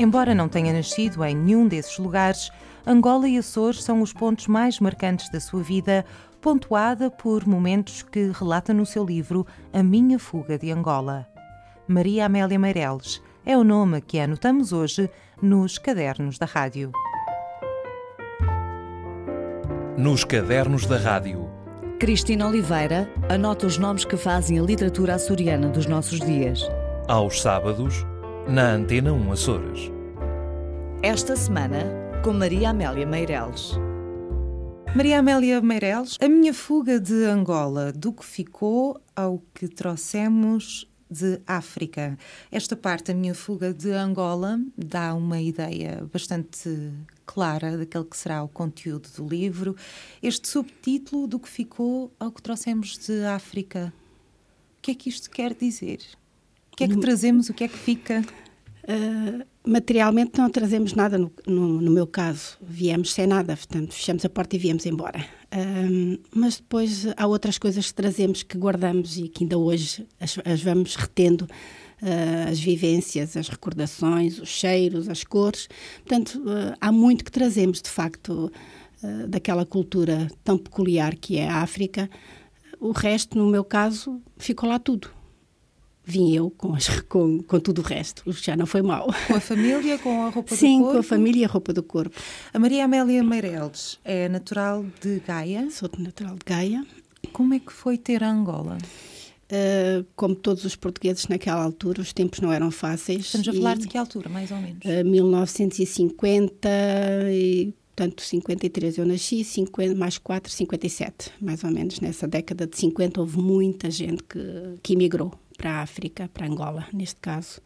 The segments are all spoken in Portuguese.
Embora não tenha nascido em nenhum desses lugares, Angola e Açores são os pontos mais marcantes da sua vida, pontuada por momentos que relata no seu livro A Minha Fuga de Angola. Maria Amélia Meireles é o nome que anotamos hoje nos cadernos da rádio. Nos cadernos da rádio. Cristina Oliveira anota os nomes que fazem a literatura açoriana dos nossos dias. Aos sábados, na Antena 1 Açores. Esta semana, com Maria Amélia Meireles. Maria Amélia Meireles, a minha fuga de Angola, do que ficou ao que trouxemos de África. Esta parte, a minha fuga de Angola, dá uma ideia bastante clara daquele que será o conteúdo do livro. Este subtítulo do que ficou ao que trouxemos de África. O que é que isto quer dizer? O que é que trazemos? O que é que fica? Uh, materialmente não trazemos nada, no, no, no, meu caso. Viemos sem nada, portanto, fechamos a porta e viemos embora. Uh, mas depois há outras coisas que trazemos, que guardamos e que ainda hoje as, as vamos retendo. Uh, as vivências, as recordações, os cheiros, as cores. Portanto, há muito que trazemos, de facto, daquela cultura tão peculiar que é a África. O resto, no meu caso, ficou lá tudo vim eu com, as, com, com tudo o resto, já não foi mal. Com a família, com a roupa Sim, do corpo? Sim, com a família e a roupa do corpo. A Maria Amélia Meireles é natural de Gaia? Sou natural de Gaia. Como é que foi ter a Angola? Uh, como todos os portugueses naquela altura, os tempos não eram fáceis. Estamos a falar de que altura, mais ou menos? Uh, 1950 e portanto 53 eu nasci, 50, mais 4, 57, mais ou menos. Nessa década de 50 houve muita gente que, que emigrou para a África, para Angola, neste caso.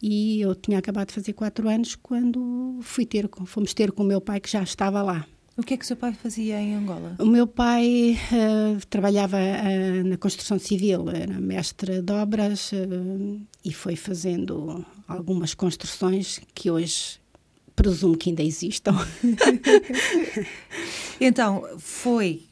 E eu tinha acabado de fazer quatro anos quando fui ter, fomos ter com o meu pai que já estava lá. O que é que o seu pai fazia em Angola? O meu pai uh, trabalhava uh, na construção civil, era mestre de obras uh, e foi fazendo algumas construções que hoje presumo que ainda existam. então, foi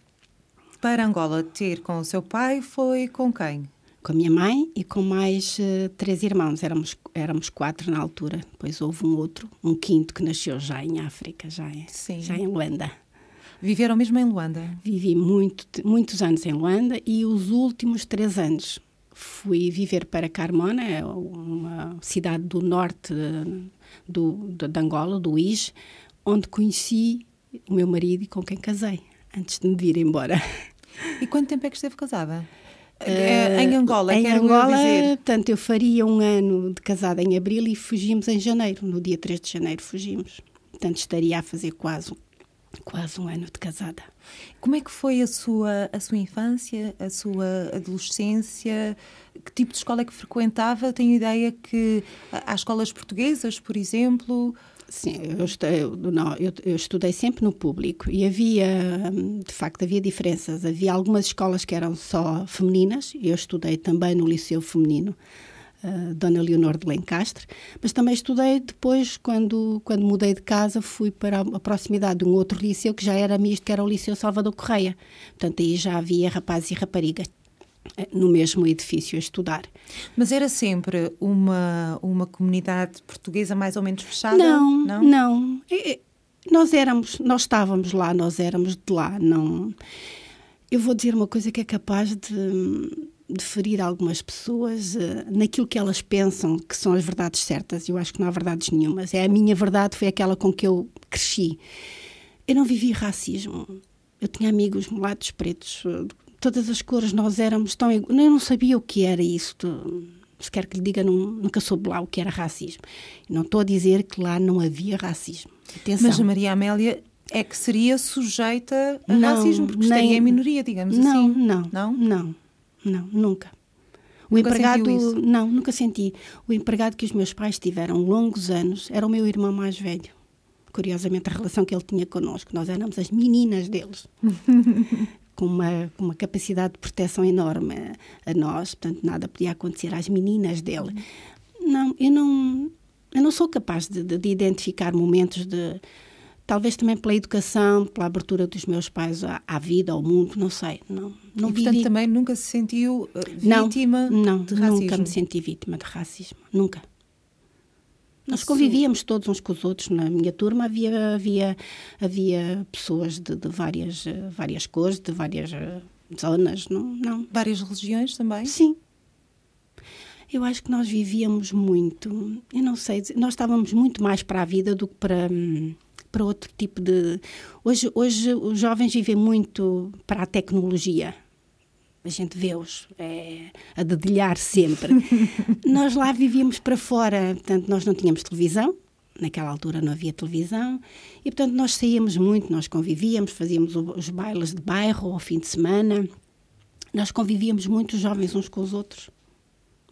para Angola ter com o seu pai, foi com quem? Com a minha mãe e com mais uh, três irmãos. Éramos, éramos quatro na altura. Depois houve um outro, um quinto, que nasceu já em África, já, em, já em Luanda. Viveram mesmo em Luanda? Vivi muito, muitos anos em Luanda e os últimos três anos fui viver para Carmona, é uma cidade do norte do, de, de Angola, do Ige, onde conheci o meu marido e com quem casei, antes de me vir embora. E quanto tempo é que esteve casada? Uh, em Angola, em quero Angola, dizer. Portanto, eu faria um ano de casada em abril e fugimos em janeiro. No dia 3 de janeiro fugimos. Portanto, estaria a fazer quase, quase um ano de casada. Como é que foi a sua, a sua infância, a sua adolescência? Que tipo de escola é que frequentava? Tenho ideia que há escolas portuguesas, por exemplo. Sim, eu, estudei, não, eu, eu, estudei sempre no público e havia, hum, de facto, havia diferenças. Havia algumas escolas que eram só femininas, eu estudei também no Liceu Feminino, uh, Dona Leonor de Lencastre, mas também estudei depois, quando, quando mudei de casa, fui para a proximidade de um outro liceu que já era misto, que era o Liceu Salvador Correia. Portanto, aí já havia rapazes e raparigas no mesmo edifício a estudar. Mas era sempre uma, uma comunidade portuguesa mais ou menos fechada? Não, não. não. Nós éramos, nós estávamos lá, nós éramos de lá. Não. Eu vou dizer uma coisa que é capaz de, de ferir algumas pessoas uh, naquilo que elas pensam que são as verdades certas. Eu acho que não há verdades nenhumas. É a minha verdade, foi aquela com que eu cresci. Eu não vivi racismo. Eu tinha amigos mulatos, pretos, todas as cores, nós éramos tão. Eu não sabia o que era isso. Se quer que lhe diga, não, nunca soube lá o que era racismo. Não estou a dizer que lá não havia racismo. Atenção. Mas a Maria Amélia é que seria sujeita a não, racismo, porque nem, estaria em minoria, digamos não, assim. Não, não, não, não, nunca. O nunca empregado, não, nunca senti. O empregado que os meus pais tiveram longos anos era o meu irmão mais velho. Curiosamente, a relação que ele tinha connosco, nós éramos as meninas deles. com uma, uma capacidade de proteção enorme a, a, nós, portanto, nada podia acontecer às meninas dele. Não, eu não, eu não sou capaz de, de, de identificar momentos de. Talvez também pela educação, pela abertura dos meus pais à, à vida, ao mundo, não sei. Não, não e, portanto, vivi... também nunca se sentiu vítima não, não, de racismo? Nunca me senti vítima de racismo. Nunca. Nós convivíamos todos uns com os outros. Na minha turma havia, havia, havia pessoas de, de várias, várias cores, de várias eh, zonas. Não, não. Várias religiões também? Sim. Eu acho que nós vivíamos muito, eu não sei, nós estávamos muito mais para a vida do que para, para outro tipo de. Hoje, hoje os jovens vivem muito para a tecnologia a gente vê-os é, a dedilhar sempre. nós lá vivíamos para fora, portanto, nós não tínhamos televisão, naquela altura não havia televisão, e portanto nós saíamos muito, nós convivíamos, fazíamos os bailes de bairro ao fim de semana, nós convivíamos muito, os jovens uns com os outros,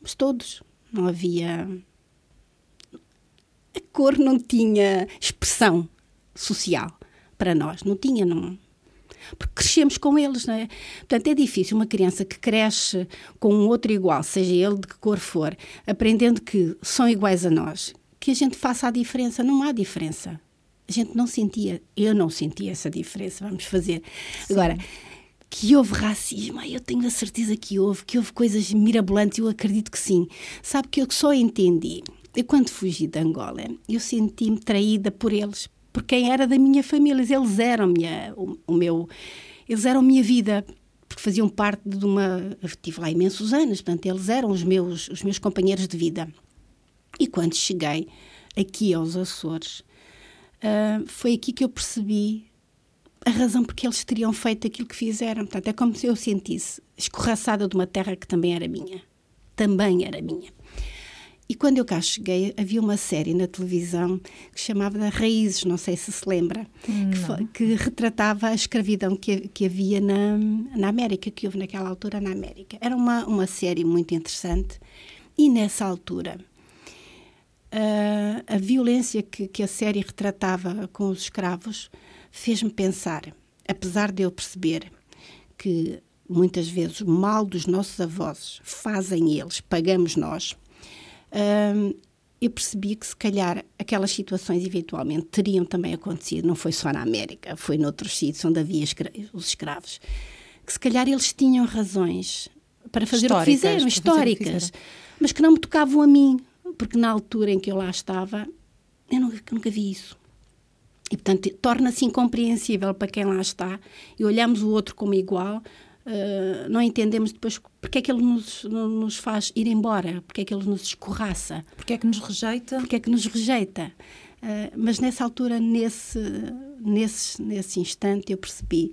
mas todos, não havia. A cor não tinha expressão social para nós, não tinha, não porque crescemos com eles, não é? Portanto, é difícil uma criança que cresce com um outro igual, seja ele de que cor for, aprendendo que são iguais a nós, que a gente faça a diferença. Não há diferença. A gente não sentia, eu não sentia essa diferença, vamos fazer. Sim. Agora, que houve racismo, eu tenho a certeza que houve, que houve coisas mirabolantes, eu acredito que sim. Sabe que eu só entendi, eu quando fugi de Angola, eu senti-me traída por eles, por quem era da minha família. Eles eram minha, o, o meu, eles eram minha vida, porque faziam parte de uma. Eu estive lá imensos anos, portanto, eles eram os meus, os meus companheiros de vida. E quando cheguei aqui aos Açores, uh, foi aqui que eu percebi a razão porque eles teriam feito aquilo que fizeram. Portanto, é como se eu sentisse escorraçada de uma terra que também era minha. Também era minha. E quando eu cá cheguei, havia uma série na televisão que se chamava Raízes, não sei se se lembra, que, foi, que, retratava a escravidão que, que havia na, na América, que houve naquela altura na América. Era uma, uma série muito interessante e nessa altura a, a violência que, que a série retratava com os escravos fez-me pensar, apesar de eu perceber que muitas vezes o mal dos nossos avós fazem eles, pagamos nós eu percebi que se calhar aquelas situações eventualmente teriam também acontecido, não foi só na América, foi noutros sítios onde havia escra os escravos, que se calhar eles tinham razões para fazer o que fizeram, históricas, que fizeram. mas que não me tocavam a mim, porque na altura em que eu lá estava, eu nunca, nunca vi isso. E, portanto, torna-se incompreensível para quem lá está e olhamos o outro como igual, Uh, não entendemos depois porque é que ele nos, nos faz ir embora, porque é que ele nos escorraça. Porque é que nos rejeita? Porque é que nos rejeita. Uh, mas nessa altura, nesse, nesse, nesse instante, eu percebi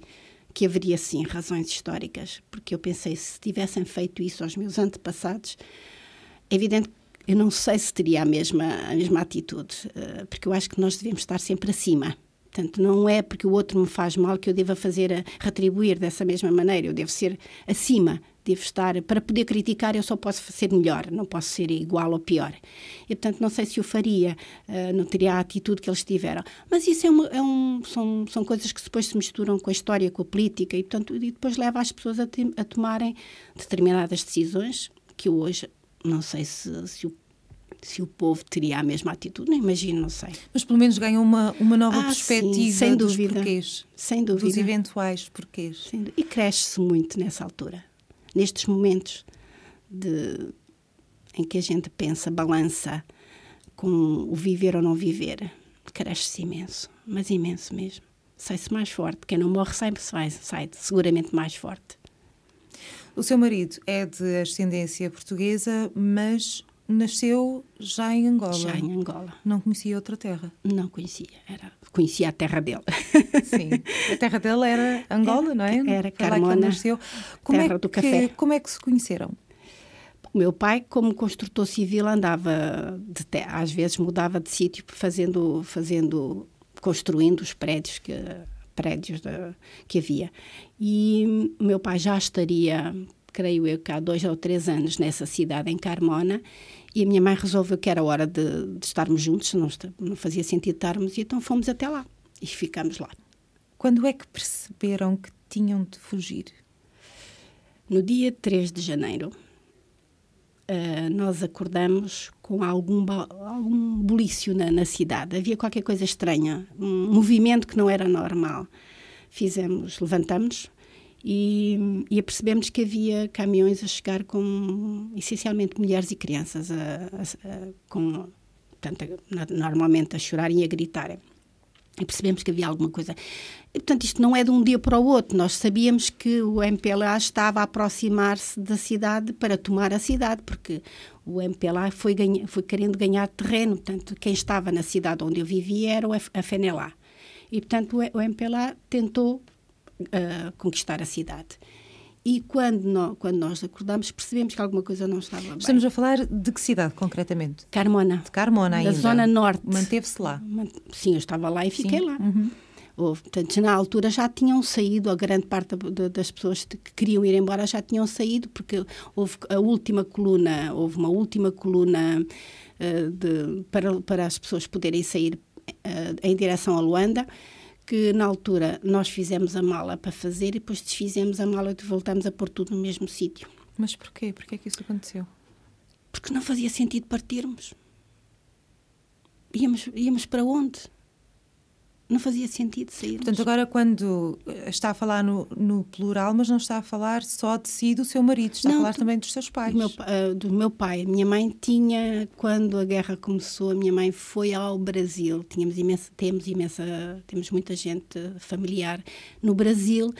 que haveria sim razões históricas, porque eu pensei, se tivessem feito isso aos meus antepassados, é evidente eu não sei se teria a mesma, a mesma atitude, uh, porque eu acho que nós devemos estar sempre acima. Portanto, não é porque o outro me faz mal que eu deva fazer a retribuir dessa mesma maneira. Eu devo ser acima, devo estar. Para poder criticar, eu só posso ser melhor, não posso ser igual ou pior. E, portanto, não sei se o faria, uh, não teria a atitude que eles tiveram. Mas isso é, uma, é um, são, são coisas que depois se misturam com a história, com a política, e, portanto, e depois leva as pessoas a, a tomarem determinadas decisões que hoje não sei se, se o se o povo teria a mesma atitude, não imagino, não sei. Mas pelo menos ganham uma, uma nova ah, perspectiva sim, sem dos dúvida. porquês. Sem dúvida. Dos eventuais porquês. E cresce-se muito nessa altura. Nestes momentos de, em que a gente pensa, balança com o viver ou não viver, cresce-se imenso, mas imenso mesmo. Sai-se mais forte. Quem não morre sai, sai, sai seguramente mais forte. O seu marido é de ascendência portuguesa, mas nasceu já em Angola. Já em Angola. Não conhecia outra terra? Não conhecia. Era, conhecia a terra dele. Sim. A terra dele era Angola, era, não é? Era Carmona, nasceu. Como terra é do que, café. Como é que se conheceram? O meu pai, como construtor civil, andava, de às vezes mudava de sítio, fazendo, fazendo, construindo os prédios que prédios de, que havia. E meu pai já estaria creio eu que há dois ou três anos nessa cidade, em Carmona, e a minha mãe resolveu que era hora de, de estarmos juntos, não, não fazia sentido estarmos, e então fomos até lá e ficamos lá. Quando é que perceberam que tinham de fugir? No dia 3 de janeiro, uh, nós acordamos com algum, algum bulício na, na, cidade. Havia qualquer coisa estranha, um movimento que não era normal. Fizemos, levantamos, e, e apercebemos que havia caminhões a chegar com essencialmente mulheres e crianças a, a, a, com portanto, normalmente a chorarem e a gritarem. E percebemos que havia alguma coisa. E, portanto, isto não é de um dia para o outro. Nós sabíamos que o MPLA estava a aproximar-se da cidade para tomar a cidade, porque o MPLA foi, ganha, foi querendo ganhar terreno. Portanto, quem estava na cidade onde eu vivia era a FNLA. E, portanto, o MPLA tentou uh, conquistar a cidade. E quando nós, quando nós acordamos, percebemos que alguma coisa não estava bem. Estamos a falar de que cidade, concretamente? Carmona. De Carmona ainda. Da zona norte. Manteve-se lá? Sim, eu estava lá e fiquei Sim. lá. Uhum. Houve, portanto, na altura já tinham saído, a grande parte das pessoas que queriam ir embora já tinham saído, porque houve a última coluna, houve uma última coluna uh, de, para, para as pessoas poderem sair uh, em direção a Luanda que na altura nós fizemos a mala para fazer e depois desfizemos a mala e voltamos a pôr tudo no mesmo sítio. Mas porquê? Porquê é que isso aconteceu? Porque não fazia sentido partirmos. Íamos, íamos para onde? Não fazia sentido sair. Portanto, agora quando eh, está a falar no, no, plural, mas não está a falar só de si do seu marido, está não, a falar também dos seus pais. Do meu, uh, do meu pai. Minha mãe tinha, quando a guerra começou, a minha mãe foi ao Brasil. Tínhamos imensa, temos imensa, temos muita gente familiar no Brasil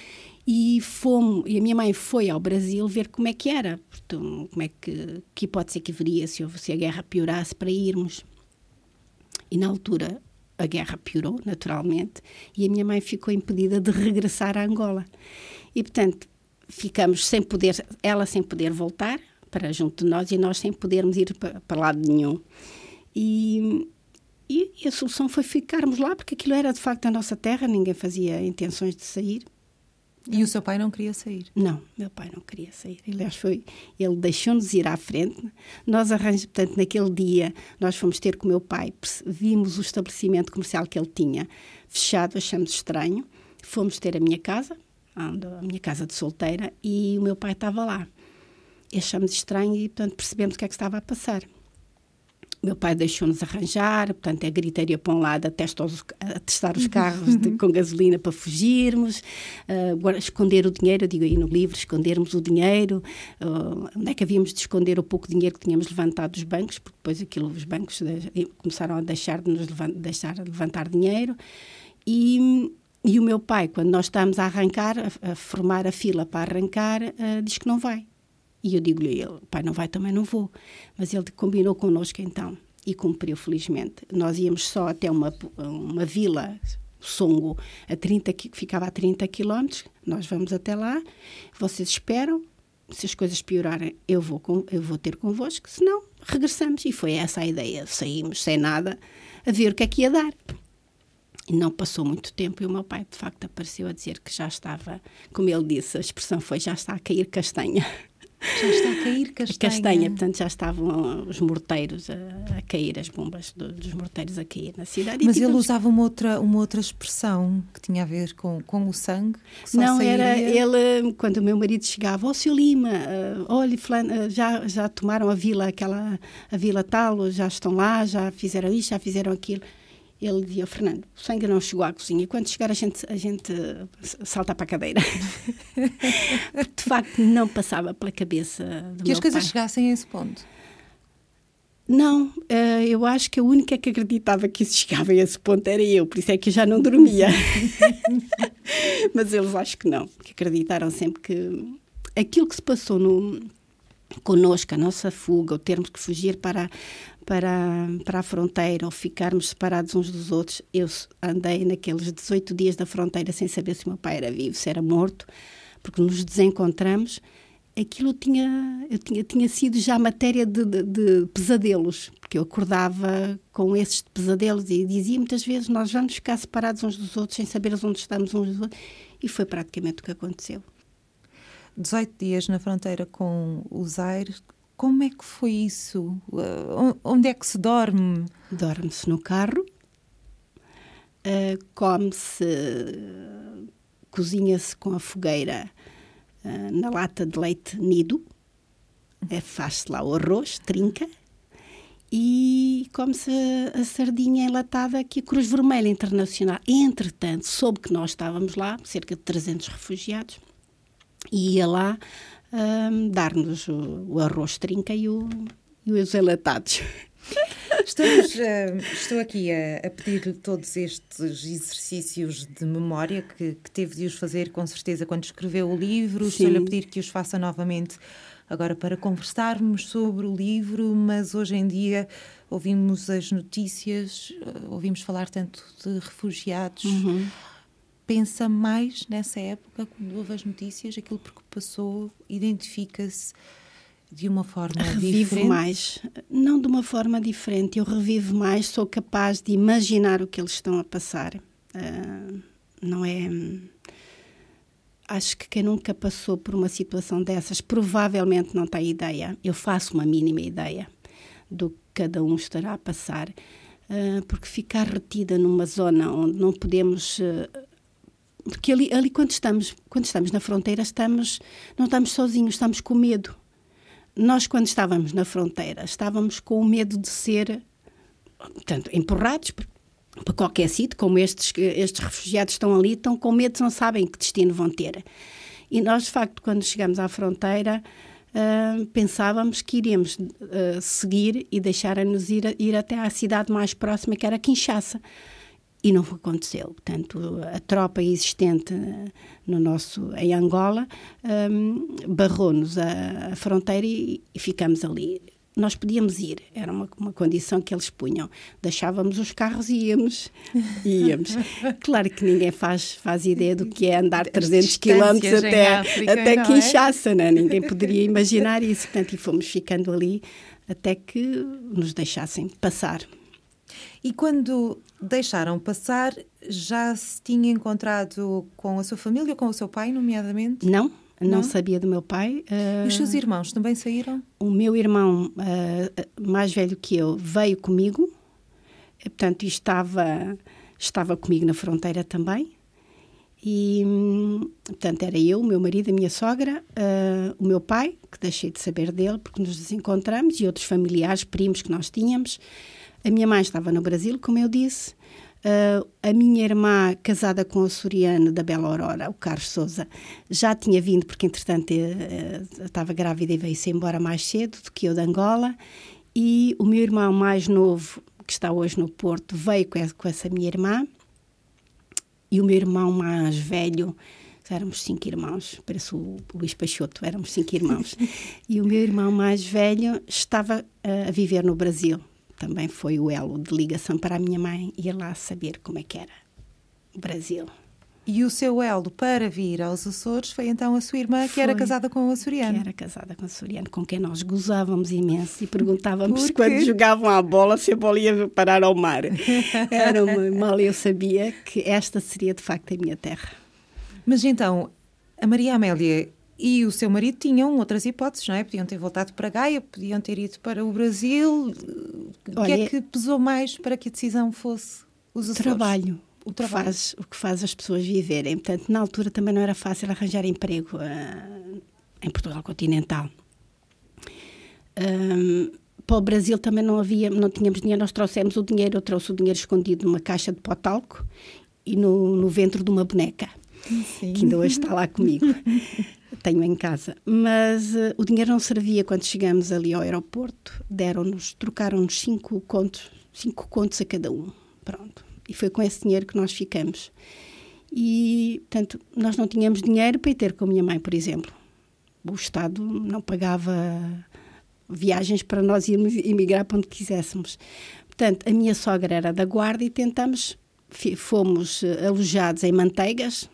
e fomos, e a minha mãe foi ao Brasil ver como é que era, portanto, como é que, que hipótese é que haveria se, se a guerra piorasse para irmos. E na altura a guerra piorou, naturalmente, e a minha mãe ficou impedida de regressar a Angola. E, portanto, ficamos sem poder, ela sem poder voltar para junto de nós e nós sem podermos ir para, para lado nenhum. E, e, a solução foi ficarmos lá, porque aquilo era de facto a nossa terra, ninguém fazia intenções de sair. E o seu pai não queria sair? Não, meu pai não queria sair. Aliás, foi, ele deixou-nos ir à frente. Nós arranjamos, portanto, naquele dia, nós fomos ter com o meu pai, vimos o estabelecimento comercial que ele tinha fechado, achamos estranho. Fomos ter a minha casa, a minha casa de solteira, e o meu pai estava lá. Achamos estranho e, portanto, percebemos o que é que estava a passar meu pai deixou-nos arranjar, portanto, é gritaria para um lado, a, testar os carros de, com gasolina para fugirmos, uh, esconder o dinheiro, eu digo aí no livro, escondermos o dinheiro, uh, onde é que havíamos de esconder o pouco dinheiro que tínhamos levantado dos bancos, porque depois aquilo, os bancos de, começaram a deixar de nos levantar, deixar de levantar dinheiro, e, e o meu pai, quando nós estamos a arrancar, a, a formar a fila para arrancar, uh, diz que não vai. E eu digo-lhe, pai, não vai, também não vou. Mas ele combinou connosco então e cumpriu, felizmente. Nós íamos só até uma, uma vila, Songo, a 30, que ficava a 30 quilómetros. Nós vamos até lá, vocês esperam. Se as coisas piorarem, eu vou, com, eu vou ter convosco, senão regressamos. E foi essa a ideia. Saímos sem nada a ver o que é que ia dar. E não passou muito tempo e o meu pai, de facto, apareceu a dizer que já estava, como ele disse, a expressão foi: já está a cair castanha. Já está a cair castanha. Castanha, portanto já estavam os morteiros a, a cair, as bombas do, dos morteiros a cair na cidade. Mas ele usava uma outra, uma outra expressão que tinha a ver com, com o sangue? Não, sairia... era ele, quando o meu marido chegava, ó oh, seu Lima, uh, olha, uh, já, já tomaram a vila, aquela, a vila tal, já estão lá, já fizeram isto, já fizeram aquilo ele dizia, Fernando, o sangue não chegou à cozinha, quando chegar a gente, a gente salta para a cadeira. de facto, não passava pela cabeça do Que as coisas pai. chegassem a esse ponto? Não, eh, eu acho que a única que acreditava que isso chegava a esse ponto era eu, por isso é que eu já não dormia. Mas eles acho que não, que acreditaram sempre que aquilo que se passou no, connosco, a nossa fuga, o termos que fugir para, para, para a fronteira ou ficarmos separados uns dos outros. Eu andei naqueles 18 dias da fronteira sem saber se o meu pai era vivo, se era morto, porque nos desencontramos. Aquilo tinha, eu tinha, tinha sido já matéria de, de, de pesadelos, porque eu acordava com esses pesadelos e dizia muitas vezes: Nós vamos ficar separados uns dos outros sem saber onde estamos uns dos outros. E foi praticamente o que aconteceu. 18 dias na fronteira com o Zaire, como é que foi isso? Uh, onde é que se dorme? Dorme-se no carro, uh, come-se, uh, cozinha-se com a fogueira uh, na lata de leite nido, é, faz-se lá o arroz, trinca, e come-se a, a, sardinha enlatada que a Cruz Vermelha Internacional, entretanto, soube que nós estávamos lá, cerca de 300 refugiados, e ia lá um, dar-nos o, o, arroz trinca e, o, e os enlatados. Estamos, uh, estou aqui a, a pedir-lhe todos estes exercícios de memória que, que, teve de os fazer, com certeza, quando escreveu o livro. Estou-lhe a pedir que os faça novamente agora para conversarmos sobre o livro, mas hoje em dia ouvimos as notícias, uh, ouvimos falar tanto de refugiados. Uhum. Pensa mais nessa época, quando ouve as notícias, aquilo por que passou, identifica-se de uma forma revivo diferente? mais. Não de uma forma diferente, eu revivo mais, sou capaz de imaginar o que eles estão a passar. Uh, não é. Acho que quem nunca passou por uma situação dessas provavelmente não tem ideia. Eu faço uma mínima ideia do que cada um estará a passar, uh, porque ficar retida numa zona onde não podemos. Uh, porque ali, ali quando estamos quando estamos na fronteira estamos não estamos sozinhos estamos com medo nós, quando estávamos na fronteira, estávamos com o medo de ser empurrados para qualquer sítio, como estes, estes refugiados estão ali, estão com medo, não sabem que destino vão ter. E nós, de facto, quando chegamos à fronteira, uh, pensávamos que iríamos uh, seguir e deixar-nos ir, ir até à cidade mais próxima, que era Kinshasa e não aconteceu. Portanto, a tropa existente no nosso, em Angola um, barrou-nos a, a, fronteira e, e, ficamos ali. Nós podíamos ir, era uma, uma condição que eles punham. Deixávamos os carros e íamos. íamos. claro que ninguém faz, faz ideia do que é andar 300 quilómetros até, África, até é? Kinshasa, é? né? ninguém poderia imaginar isso. Portanto, e fomos ficando ali até que nos deixassem passar. E quando deixaram passar, já se tinha encontrado com a sua família, com o seu pai, nomeadamente? Não, não, não sabia do meu pai. Uh, os seus irmãos também saíram? O meu irmão, uh, mais velho que eu, veio comigo, eh, portanto, estava, estava comigo na fronteira também. E, portanto, era eu, o meu marido, a minha sogra, uh, o meu pai, que deixei de saber dele porque nos desencontramos, e outros familiares, primos que nós tínhamos. A minha mãe estava no Brasil, como eu disse. Uh, a minha irmã, casada com o açoriano da Bela Aurora, o Carlos Souza, já tinha vindo, porque entretanto uh, estava grávida e veio-se embora mais cedo do que eu de Angola. E o meu irmão mais novo, que está hoje no Porto, veio com essa, com essa minha irmã. E o meu irmão mais velho, éramos cinco irmãos, parece o, o Luís Peixoto, éramos cinco irmãos. e o meu irmão mais velho estava uh, a viver no Brasil também foi o elo de ligação para a minha mãe ir lá saber como é que era o Brasil. E o seu elo para vir aos Açores foi então a sua irmã, que foi, era casada com o açoriano. Que era casada com o açoriano, com quem nós gozávamos imenso e perguntávamos quando jogavam a bola se a bola ia parar ao mar. Era uma, mal eu sabia que esta seria de facto a minha terra. Mas então, a Maria Amélia e o seu marido tinham outras hipóteses, não é? Podiam ter voltado para Gaia, podiam ter ido para o Brasil. O que é que pesou mais para que a decisão fosse os Açores? Trabalho. O, trabalho. Faz, o que faz as pessoas viverem. Portanto, na altura também não era fácil arranjar emprego uh, em Portugal continental. Um, para o Brasil também não havia, não tínhamos dinheiro, nós trouxemos o dinheiro, eu trouxe o dinheiro escondido numa caixa de potalco e no, no ventre de uma boneca, Sim. que ainda hoje está lá comigo. tenho em casa. Mas uh, o dinheiro não servia quando chegamos ali ao aeroporto. Deram-nos, trocaram-nos cinco contos, cinco contos a cada um. Pronto. E foi com esse dinheiro que nós ficamos. E, portanto, nós não tínhamos dinheiro para ir ter com a minha mãe, por exemplo. O Estado não pagava viagens para nós irmos emigrar para onde quiséssemos. Portanto, a minha sogra era da guarda e tentamos, fomos eh, alojados em Manteigas,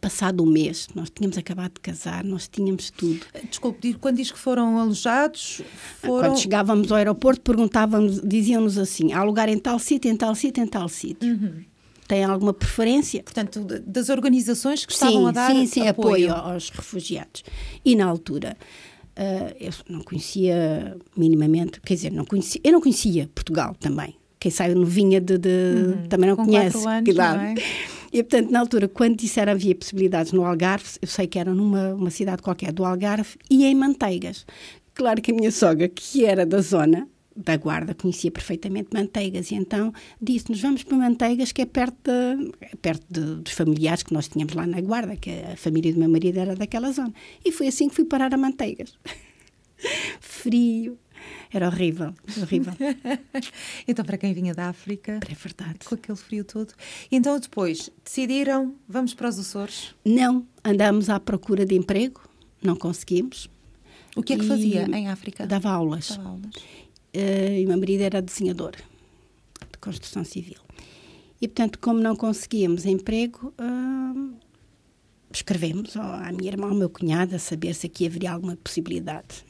passado um mês, nós tínhamos acabado de casar, nós tínhamos tudo. Desculpe, quando diz que foram alojados, foram... Quando chegávamos ao aeroporto, perguntávamos, diziam-nos assim, há lugar em tal sítio, em tal sítio, em tal sítio. Uhum. Tem alguma preferência? Portanto, das organizações que estavam sim, a dar sim, sim, apoio. apoio aos refugiados. E na altura, uh, eu não conhecia minimamente, quer dizer, não conhecia, eu não conhecia Portugal também. Quem sabe não vinha de, de uhum. também não Com conhece. Anos, claro. Não é? E, portanto, na altura, quando disseram havia possibilidades no Algarve, eu sei que era numa uma cidade qualquer do Algarve, e em Manteigas. Claro que a minha sogra, que era da zona, da Guarda, conhecia perfeitamente Manteigas, e então disse-nos: vamos para Manteigas, que é perto, de, é perto de, dos familiares que nós tínhamos lá na Guarda, que a família do meu marido era daquela zona. E foi assim que fui parar a Manteigas. Frio, Era horrível, horrível. então, para quem vinha da África, é verdade. com aquele frio todo. Então, depois, decidiram, vamos para os Açores? Não, andámos à procura de emprego, não conseguimos. O que é que E fazia em África? Dava aulas. Dava aulas. Eh, e o meu marido era desenhador de construção civil. E, portanto, como não conseguíamos emprego, hum, escrevemos à minha irmã, ao meu cunhado, a saber se aqui haveria alguma possibilidade.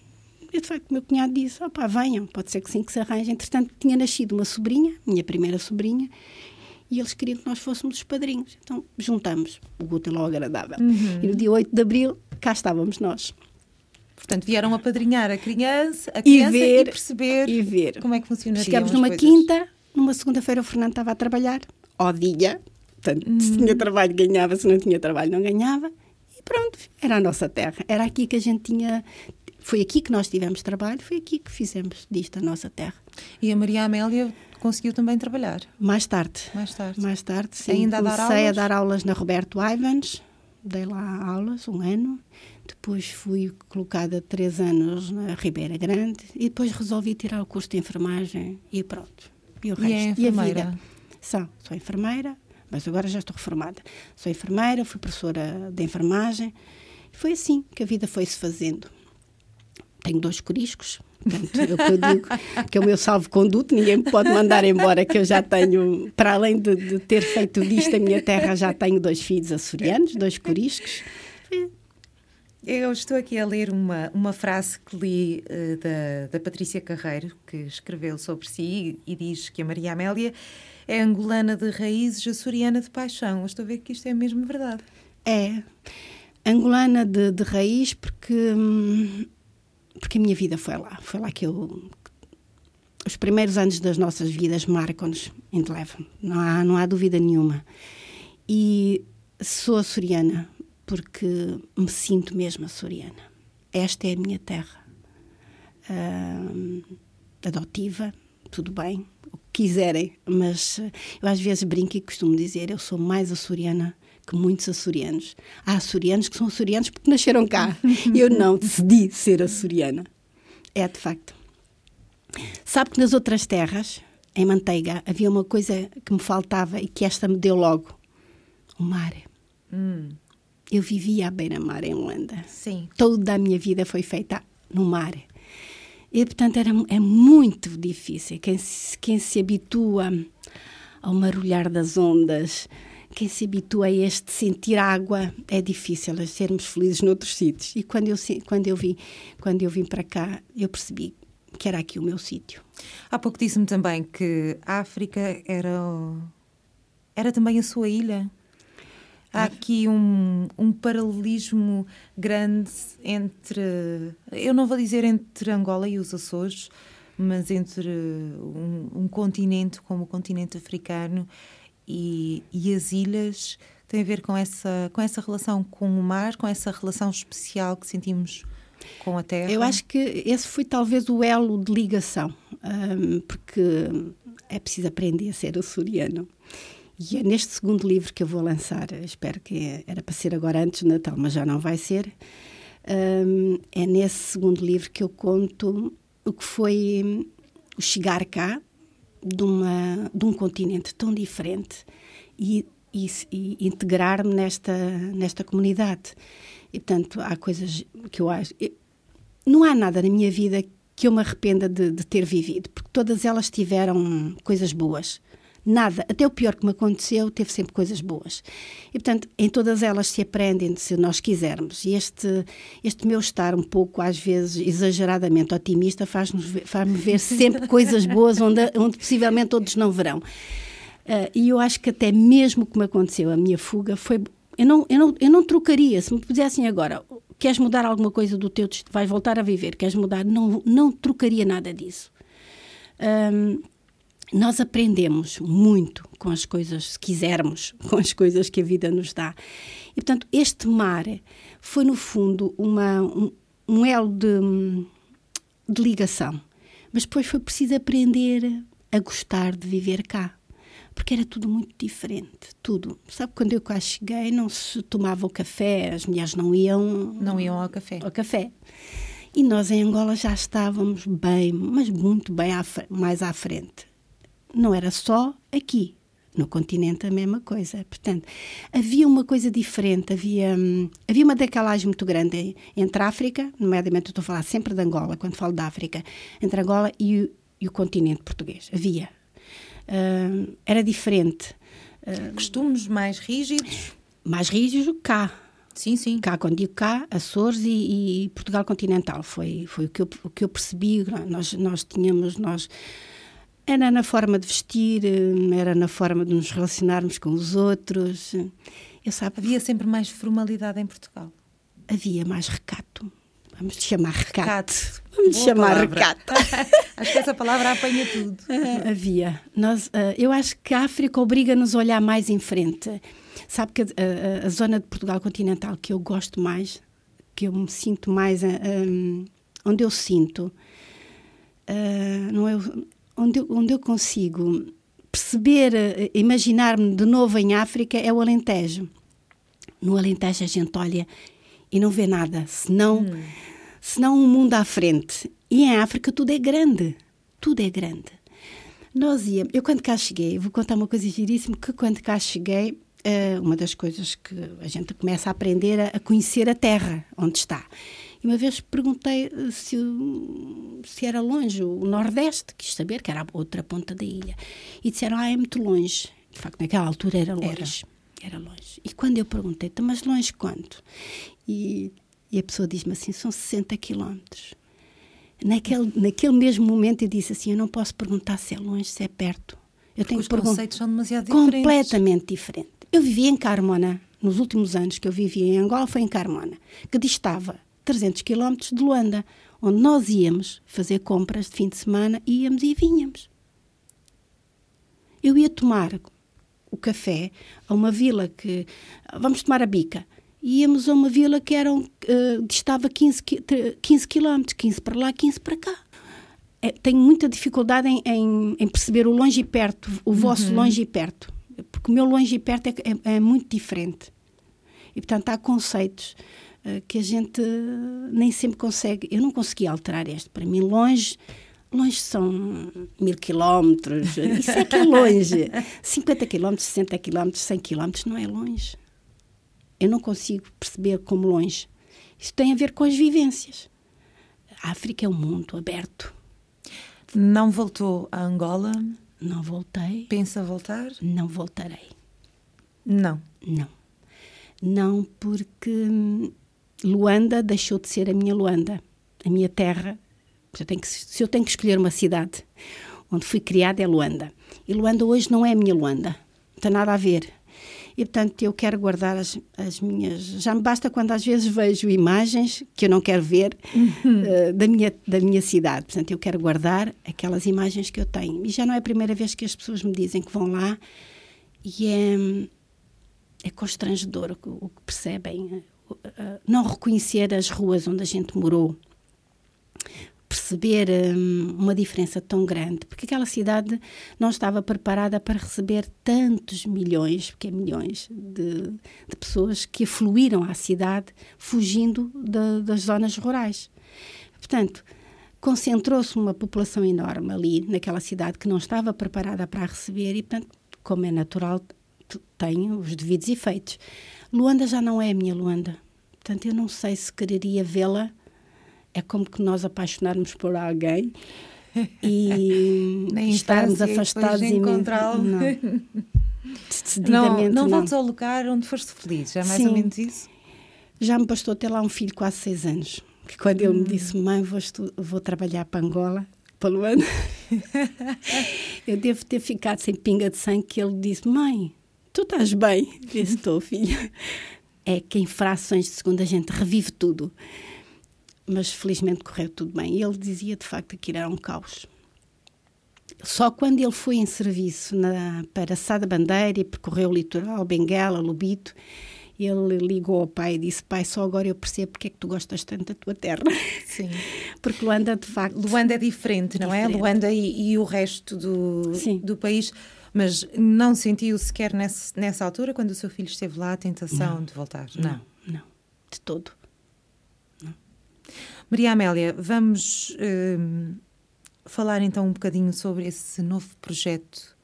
E, de facto, o meu cunhado disse, opá, venham, pode ser que sim, que se arranje. Entretanto, tinha nascido uma sobrinha, minha primeira sobrinha, e eles queriam que nós fôssemos os padrinhos. Então, juntamos o útil ao agradável. E no dia 8 de Abril, cá estávamos nós. Portanto, vieram apadrinhar a criança, a E criança e, ver, perceber e ver. como é que funcionaria. Chegámos numa quinta, numa segunda-feira o Fernando estava a trabalhar, ao dia. Portanto, se tinha trabalho ganhava, se não tinha trabalho não ganhava. E pronto, era a nossa terra. Era aqui que a gente tinha... Foi aqui que nós tivemos trabalho, foi aqui que fizemos disto a nossa terra. E a Maria Amélia conseguiu também trabalhar, Mais tarde. mais tarde. Mais tarde, sim. Ainda a dar Comecei aulas? a dar aulas na Roberto Ivans, dei lá aulas um ano. Depois fui colocada três anos na Ribeira Grande e depois resolvi tirar o curso de enfermagem e pronto. E o E é resto. a enfermeira? vida. Sou, sou enfermeira, mas agora já estou reformada. Sou enfermeira, fui professora de enfermagem. Foi assim que a vida foi-se fazendo. Tenho dois coriscos, portanto, é o que eu digo que é o meu salvo-conduto, ninguém me pode mandar embora, que eu já tenho, para além de, de ter feito disto a minha terra, já tenho dois filhos açorianos, dois coriscos. Eu estou aqui a ler uma, uma frase que li eh, da, da Patrícia Carreiro, que escreveu sobre si e, diz que a Maria Amélia é angolana de raízes, açoriana de paixão. Eu estou a ver que isto é mesmo verdade. É angolana de, de raiz porque, hum, porque a minha vida foi lá. Foi lá que eu. Os primeiros anos das nossas vidas marcam-nos, indelevam. Não há, não há dúvida nenhuma. E sou açoriana porque me sinto mesmo açoriana. Esta é a minha terra. Hum, adotiva, tudo bem, o que quiserem, mas eh, eu às vezes brinco e costumo dizer: eu sou mais açoriana que muitos açorianos. Há açorianos que são açorianos porque nasceram cá. eu não decidi ser açoriana. É de facto. Sabe que nas outras terras, em Manteiga, havia uma coisa que me faltava e que esta me deu logo: o mar. Eu vivia à beira-mar em Luanda Sim. toda a minha vida foi feita no mar. E, portanto, era, é muito difícil. Quem se, quem se habitua ao marulhar das ondas, quem se habitua a este sentir água, é difícil a sermos felizes noutros sítios. E quando eu, quando, eu vim, quando eu vim para cá, eu percebi que era aqui o meu sítio. Há pouco disse-me também que a África era, era também a sua ilha. Há aqui um, um paralelismo grande entre, eu não vou dizer entre Angola e os Açores, mas entre um, um continente como o continente africano e, e as ilhas. Tem a ver com essa, com essa relação com o mar, com essa relação especial que sentimos com a terra. Eu acho que esse foi talvez o elo de ligação, hum, porque é preciso aprender a ser açoriano. E é neste segundo livro que eu vou lançar, espero que era para ser agora antes do Natal, mas já não vai ser. hum, é nesse segundo livro que eu conto o que foi hum, o chegar cá de, uma, de um continente tão diferente e, e, e integrar-me nesta, nesta comunidade. E, portanto, há coisas que eu acho. não há nada na minha vida que eu me arrependa de, de ter vivido, porque todas elas tiveram coisas boas. Nada, até o pior que me aconteceu, teve sempre coisas boas. E, portanto, em todas elas se aprendem, se nós quisermos. E este, este meu estar um pouco, às vezes, exageradamente otimista, faz-nos ver- faz-me ver sempre coisas boas onde, onde possivelmente outros não verão. Ah, e eu acho que até mesmo o que me aconteceu, a minha fuga, foi. Eu não, eu não, eu não trocaria. Se me pusessem agora, queres mudar alguma coisa do teu vais voltar a viver, queres mudar, não, não trocaria nada disso. Ahm, nós aprendemos muito com as coisas, se quisermos, com as coisas que a vida nos dá. E, portanto, este mar foi, no fundo, uma, um, um elo de, de ligação. Mas depois foi preciso aprender a gostar de viver cá. Porque era tudo muito diferente, tudo. Sabe, quando eu cá cheguei, não se tomava o café, as mulheres não iam Não iam ao café. ao café. E nós em Angola já estávamos bem, mas muito bem à, mais à frente. Não era só aqui, no continente a mesma coisa. Portanto, havia uma coisa diferente, havia, hum, havia uma decalagem muito grande entre a África, nomeadamente eu estou a falar sempre de Angola, quando falo da África, entre Angola e o, e o continente português. Havia. Uh, era diferente. Uh, Costumes mais rígidos? Mais rígidos cá. Sim, sim. Cá, quando digo cá, Açores e, e Portugal continental. Foi, foi o, que eu, o que eu percebi. Nós, nós tínhamos, nós era na forma de vestir, era na forma de nos relacionarmos com os outros. Eu sabe, havia sempre mais formalidade em Portugal. Havia mais recato. Vamos te chamar recato. recato. Vamos te chamar palavra. recato. acho que essa palavra apanha tudo. Uh, havia. Nós, uh, eu acho que a África obriga-nos a olhar mais em frente. Sabe que a, a, a, zona de Portugal continental que eu gosto mais, que eu me sinto mais, um, onde eu sinto, uh, não é, onde eu, onde eu consigo perceber, eh, imaginar-me de novo em África é o Alentejo. No Alentejo a gente olha e não vê nada, senão, hum. senão um mundo à frente. E em África tudo é grande, tudo é grande. Nós íamos, eu quando cá cheguei, vou contar uma coisa giríssima, que quando cá cheguei, eh, uma das coisas que a gente começa a aprender a conhecer a terra onde está. E uma vez perguntei eh, se, se era longe o Nordeste, quis saber que era a outra ponta da ilha. E disseram, ah, é muito longe. De facto, naquela altura era longe. Era, era longe. E quando eu perguntei, então, mas longe quanto? E, e a pessoa diz-me assim, são 60 quilómetros. Naquele, naquele mesmo momento eu disse assim, eu não posso perguntar se é longe, se é perto. Eu tenho os conceitos são demasiado diferentes. Completamente diferente. Eu vivi em Carmona, nos últimos anos que eu vivi em Angola foi em Carmona, que distava 300 quilómetros de Luanda, onde nós íamos fazer compras de fim de semana, íamos e vinhamos. Eu ia tomar o café a uma vila que. Vamos tomar a bica. Íamos a uma vila que era, uh, distava 15, 15 quilómetros, 15 para lá, 15 para cá. É, tenho muita dificuldade em, em, em, perceber o longe e perto, o vosso uhum. longe e perto, porque o meu longe e perto é, é, é muito diferente. E, portanto, há conceitos que a gente nem sempre consegue. Eu não consegui alterar este. Para mim, longe. Longe são mil quilómetros, isso é que é longe. 50 quilómetros, 60 quilómetros, 100 quilómetros não é longe. Eu não consigo perceber como longe. Isso tem a ver com as vivências. A África é um mundo aberto. Não voltou a Angola? Não voltei. Pensa voltar? Não voltarei. Não. Não. Não, porque hum, Luanda deixou de ser a minha Luanda, a minha terra. Eu que, se eu tenho que escolher uma cidade onde fui criada, é Luanda. E Luanda hoje não é a minha Luanda. Não tem nada a ver. E, portanto, eu quero guardar as, as minhas. Já me basta quando às vezes vejo imagens que eu não quero ver uhum. uh, da, minha, da minha cidade. Portanto, eu quero guardar aquelas imagens que eu tenho. E já não é a primeira vez que as pessoas me dizem que vão lá e é, é constrangedor o, o que percebem não reconhecer as ruas onde a gente morou, perceber um, uma diferença tão grande, porque aquela cidade não estava preparada para receber tantos milhões, porque é milhões, de, de pessoas que afluíram à cidade fugindo de, das zonas rurais. Portanto, concentrou-se uma população enorme ali, naquela cidade que não estava preparada para receber e, portanto, como é natural, tem os devidos efeitos. Luanda já não é a minha Luanda. Portanto, eu não sei se quereria vê-la. É como que nós apaixonarmos por alguém e estarmos afastados e encontrá-lo. Não. Decididamente não, não, voltes ao lugar onde foste feliz, é mais Sim. ou menos isso? Já me bastou ter lá um filho quase seis anos, que quando ele hum. me disse, mãe, vou, vou trabalhar para Angola, para Luanda, eu devo ter ficado sem pinga de sangue, que ele disse, mãe, tu estás bem? Disse, estou, filha. É que em frações de segundo a gente revive tudo. Mas felizmente correu tudo bem. E ele dizia de facto que era um caos. Só quando ele foi em serviço na, para Sada Bandeira e percorreu o litoral, Benguela, Lubito, ele ligou ao pai e disse: Pai, só agora eu percebo porque é que tu gostas tanto da tua terra. Sim. porque Luanda, de facto. Luanda é diferente, não é? diferente. é? Luanda e, e, o resto do, do país mas não sentiu sequer nessa, nessa altura, quando o seu filho esteve lá, a tentação não, de voltar? Não, não, de todo. Não. Maria Amélia, vamos uh, falar então um bocadinho sobre esse novo projeto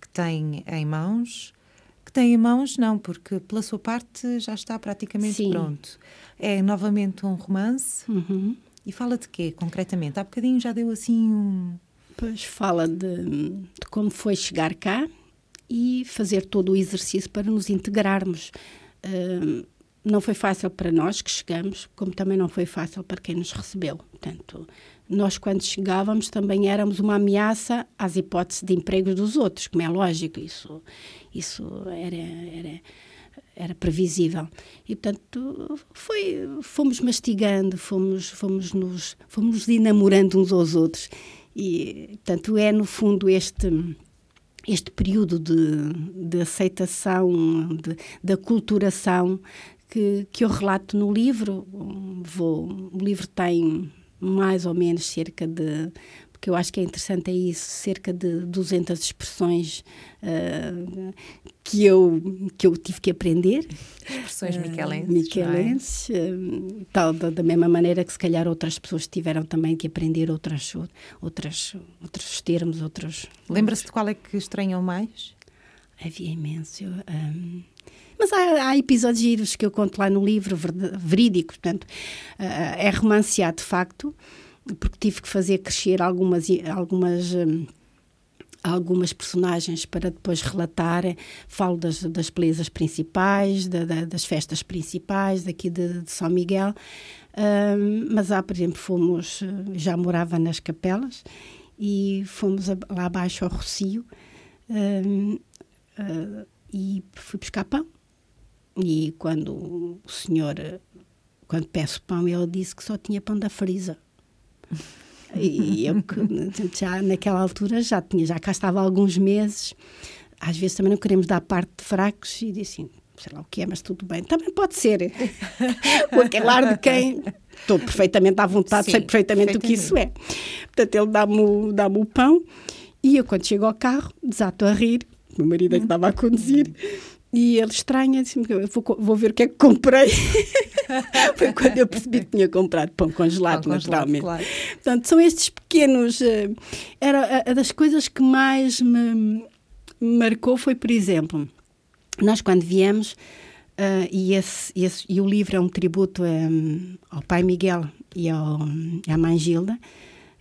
que tem em mãos. Que tem em mãos, não, porque pela sua parte já está praticamente Sim. pronto. É novamente um romance. Uhum. E fala de quê, concretamente? Há bocadinho já deu assim um. Pois fala de, de como foi chegar cá e fazer todo o exercício para nos integrarmos. Uh, não foi fácil para nós que chegamos, como também não foi fácil para quem nos recebeu. Portanto, nós, quando chegávamos, também éramos uma ameaça às hipóteses de empregos dos outros, como é lógico, isso, isso era, era, era previsível. E, portanto, foi, fomos mastigando, fomos, fomos, nos, fomos nos enamorando uns aos outros. E, portanto, é, no fundo, este este período de, de aceitação, de, de aculturação que, que eu relato no livro. Vou, o livro tem mais ou menos cerca de porque eu acho que é interessante é isso, cerca de 200 expressões uh, que, eu, que eu tive que aprender. Expressões miquelenses. Uh, miquelenses, uh, tal, da, da, mesma maneira que se calhar outras pessoas tiveram também que aprender outras, outras, outros termos, outros... Lembra-se de qual é que estranham mais? Havia imenso. Um, mas há, há, episódios giros que eu conto lá no livro, verídicos, portanto, uh, é romanceado de facto, porque tive que fazer crescer algumas, algumas, um, algumas personagens para depois relatar. Falo das, das belezas principais, da, da, das festas principais daqui de, de São Miguel, um, mas há, por exemplo, fomos, já morava nas capelas e fomos a, lá abaixo ao Rocio. Um, uh, e fui buscar pão e quando o senhor, quando peço pão, ele disse que só tinha pão da frisa. E eu, já naquela altura, já tinha, já cá estava há alguns meses. Às vezes também não queremos dar parte de fracos e disse assim, sei lá o que é, mas tudo bem. Também pode ser. Com aquele ar de quem estou perfeitamente à vontade, Sim, sei perfeitamente o que isso é. Portanto, ele dá-me dá o pão e eu, quando chego ao carro, desato a rir. O meu marido é que estava a conduzir. E ele estranha, disse vou, vou ver o que é que comprei. Foi quando eu percebi que tinha comprado pão congelado, pão naturalmente. Congelado, claro. Portanto, são estes pequenos. Uh, era a, a, das coisas que mais me marcou foi, por exemplo, nós quando viemos, uh, e, esse, esse, e o livro é um tributo um, ao pai Miguel e ao, à mãe Gilda,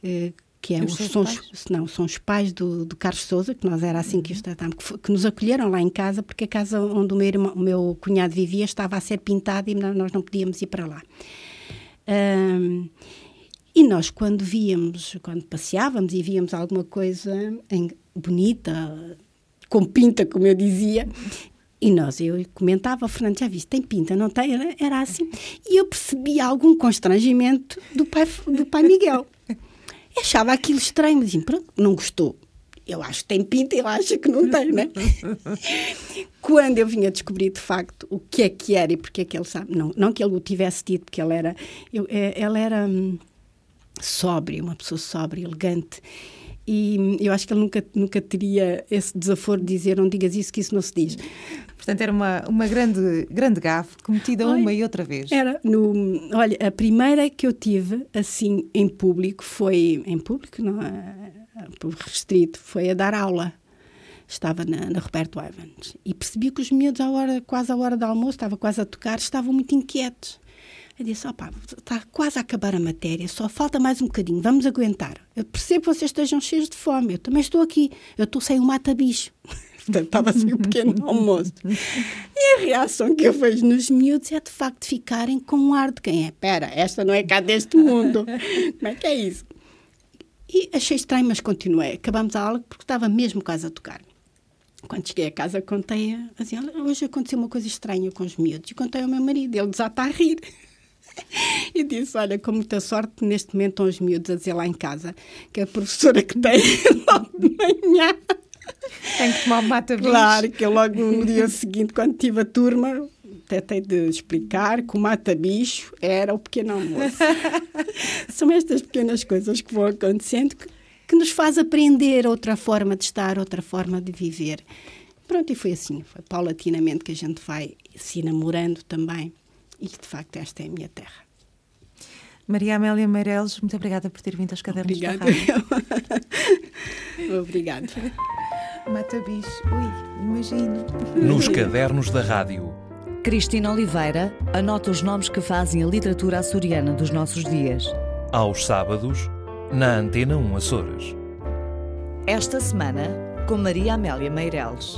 uh, que é os, são, os, não, são os pais do, do Carlos Souza, que nós era assim uhum. que os tratámos, que, que, nos acolheram lá em casa, porque a casa onde o meu, irmão, o meu cunhado vivia estava a ser pintada e nós não podíamos ir para lá. Um, e nós, quando víamos, quando passeávamos e víamos alguma coisa em, bonita, com pinta, como eu dizia, e nós, eu comentava, Fernando, já viste, tem pinta, não tem? Era, era assim. E eu percebi algum constrangimento do pai, do pai Miguel. Eu achava aquilo estranho, mas pronto, não gostou. Eu acho que tem pinta e ele acha que não tem, né? Quando eu vinha descobrir de facto o que é que era e porque é que ele sabe, não, não que ele o tivesse dito, porque ele era, eu, é, ele era hum, sóbrio, uma pessoa sóbria, elegante. E eu acho que ele nunca, nunca teria esse desaforo de dizer não digas isso, que isso não se diz. Portanto, era uma, uma grande, grande gafe cometida olha, uma e outra vez. Era. No, olha, a primeira que eu tive, assim, em público, foi... Em público, não é? Restrito, foi a dar aula. Estava na, na Roberto Evans. E percebi que os miúdos, à hora, quase à hora do almoço, estava quase a tocar, estavam muito inquietos. Eu disse, opá, está quase a acabar a matéria, só falta mais um bocadinho, vamos aguentar. Eu percebo que vocês estejam cheios de fome, eu também estou aqui, eu estou sem um mata-bicho. Portanto, estava assim um pequeno almoço. E a reação que eu vejo nos miúdos é de facto ficarem com um ar de quem é. Pera, esta não é cá deste mundo. Como é que é isso? E achei estranho, mas continuei. Acabamos a aula porque estava mesmo quase a tocar. Quando cheguei a casa, contei assim, hoje aconteceu uma coisa estranha com os miúdos. E contei ao meu marido, ele desata a rir. E disse: Olha, com muita sorte, neste momento estão os miúdos a dizer lá em casa que a professora que tem logo de manhã tem que tomar mata -bicho. Claro, que eu logo no dia seguinte, quando tive a turma, tentei de explicar que o mata-bicho era o pequeno almoço. São estas pequenas coisas que vão acontecendo que, que nos faz aprender outra forma de estar, outra forma de viver. Pronto, e foi assim, foi paulatinamente que a gente vai se namorando também. E de facto, esta é a minha terra. Maria Amélia Meireles, muito obrigada por ter vindo aos cadernos Obrigada. da rádio. Obrigada. Mata bicho. Ui, imagino. Nos cadernos da rádio. Cristina Oliveira anota os nomes que fazem a literatura açoriana dos nossos dias. Aos sábados, na Antena 1 Açores. Esta semana, com Maria Amélia Meireles.